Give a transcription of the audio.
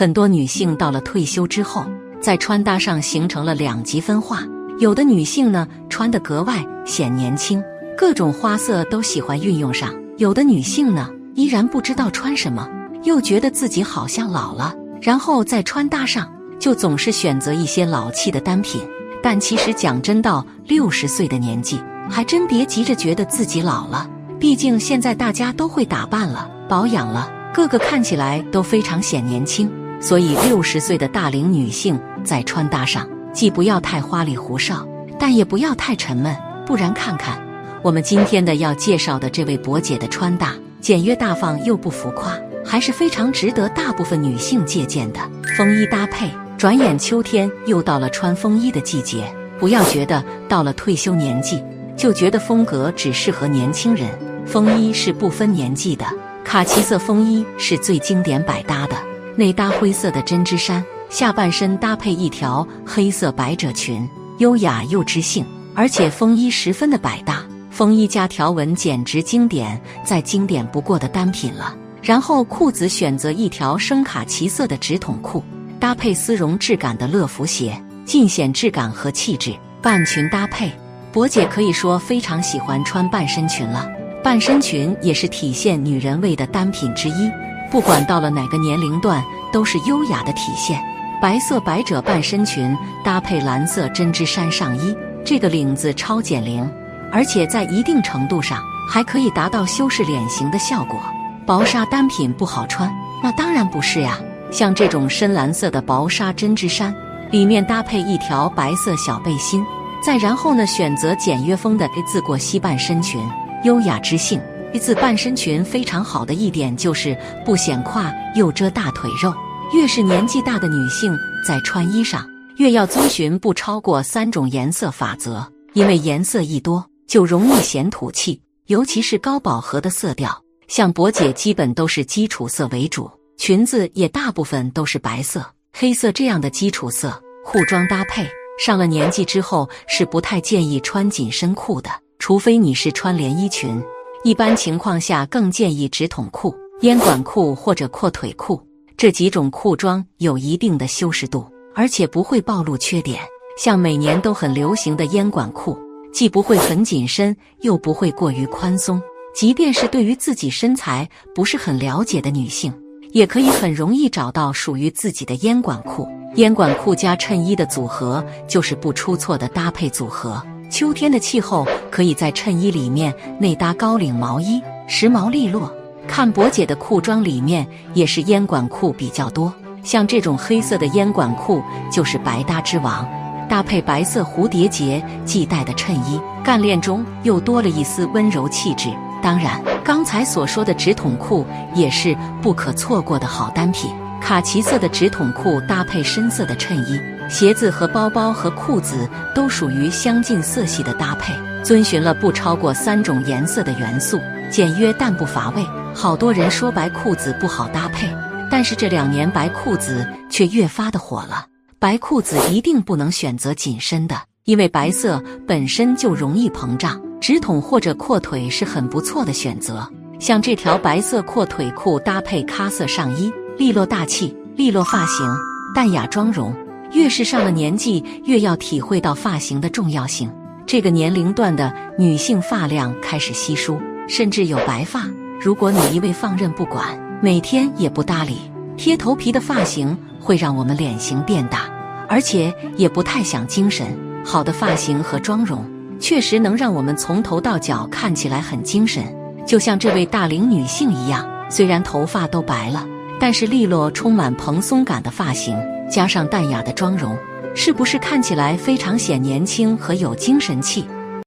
很多女性到了退休之后，在穿搭上形成了两极分化。有的女性呢，穿得格外显年轻，各种花色都喜欢运用上；有的女性呢，依然不知道穿什么，又觉得自己好像老了，然后在穿搭上就总是选择一些老气的单品。但其实讲真，到六十岁的年纪，还真别急着觉得自己老了。毕竟现在大家都会打扮了、保养了，个个看起来都非常显年轻。所以六十岁的大龄女性在穿搭上，既不要太花里胡哨，但也不要太沉闷。不然看看我们今天的要介绍的这位博姐的穿搭，简约大方又不浮夸，还是非常值得大部分女性借鉴的。风衣搭配，转眼秋天又到了穿风衣的季节。不要觉得到了退休年纪就觉得风格只适合年轻人，风衣是不分年纪的。卡其色风衣是最经典百搭的。内搭灰色的针织衫，下半身搭配一条黑色百褶裙，优雅又知性，而且风衣十分的百搭。风衣加条纹简直经典，再经典不过的单品了。然后裤子选择一条深卡其色的直筒裤，搭配丝绒质感的乐福鞋，尽显质感和气质。半裙搭配，博姐可以说非常喜欢穿半身裙了。半身裙也是体现女人味的单品之一。不管到了哪个年龄段，都是优雅的体现。白色百褶半身裙搭配蓝色针织衫上衣，这个领子超减龄，而且在一定程度上还可以达到修饰脸型的效果。薄纱单品不好穿，那当然不是呀。像这种深蓝色的薄纱针织衫，里面搭配一条白色小背心，再然后呢，选择简约风的 A 字过膝半身裙，优雅知性。一字半身裙非常好的一点就是不显胯又遮大腿肉。越是年纪大的女性在穿衣上，越要遵循不超过三种颜色法则，因为颜色一多就容易显土气，尤其是高饱和的色调。像博姐基本都是基础色为主，裙子也大部分都是白色、黑色这样的基础色。裤装搭配，上了年纪之后是不太建议穿紧身裤的，除非你是穿连衣裙。一般情况下，更建议直筒裤、烟管裤或者阔腿裤这几种裤装有一定的修饰度，而且不会暴露缺点。像每年都很流行的烟管裤，既不会很紧身，又不会过于宽松。即便是对于自己身材不是很了解的女性，也可以很容易找到属于自己的烟管裤。烟管裤加衬衣的组合，就是不出错的搭配组合。秋天的气候，可以在衬衣里面内搭高领毛衣，时髦利落。看博姐的裤装里面也是烟管裤比较多，像这种黑色的烟管裤就是百搭之王，搭配白色蝴蝶结系带的衬衣，干练中又多了一丝温柔气质。当然，刚才所说的直筒裤也是不可错过的好单品。卡其色的直筒裤搭配深色的衬衣，鞋子和包包和裤子都属于相近色系的搭配，遵循了不超过三种颜色的元素，简约但不乏味。好多人说白裤子不好搭配，但是这两年白裤子却越发的火了。白裤子一定不能选择紧身的，因为白色本身就容易膨胀，直筒或者阔腿是很不错的选择。像这条白色阔腿裤搭配咖色上衣。利落大气，利落发型，淡雅妆容。越是上了年纪，越要体会到发型的重要性。这个年龄段的女性发量开始稀疏，甚至有白发。如果你一味放任不管，每天也不搭理，贴头皮的发型会让我们脸型变大，而且也不太想精神。好的发型和妆容，确实能让我们从头到脚看起来很精神。就像这位大龄女性一样，虽然头发都白了。但是利落、充满蓬松感的发型，加上淡雅的妆容，是不是看起来非常显年轻和有精神气？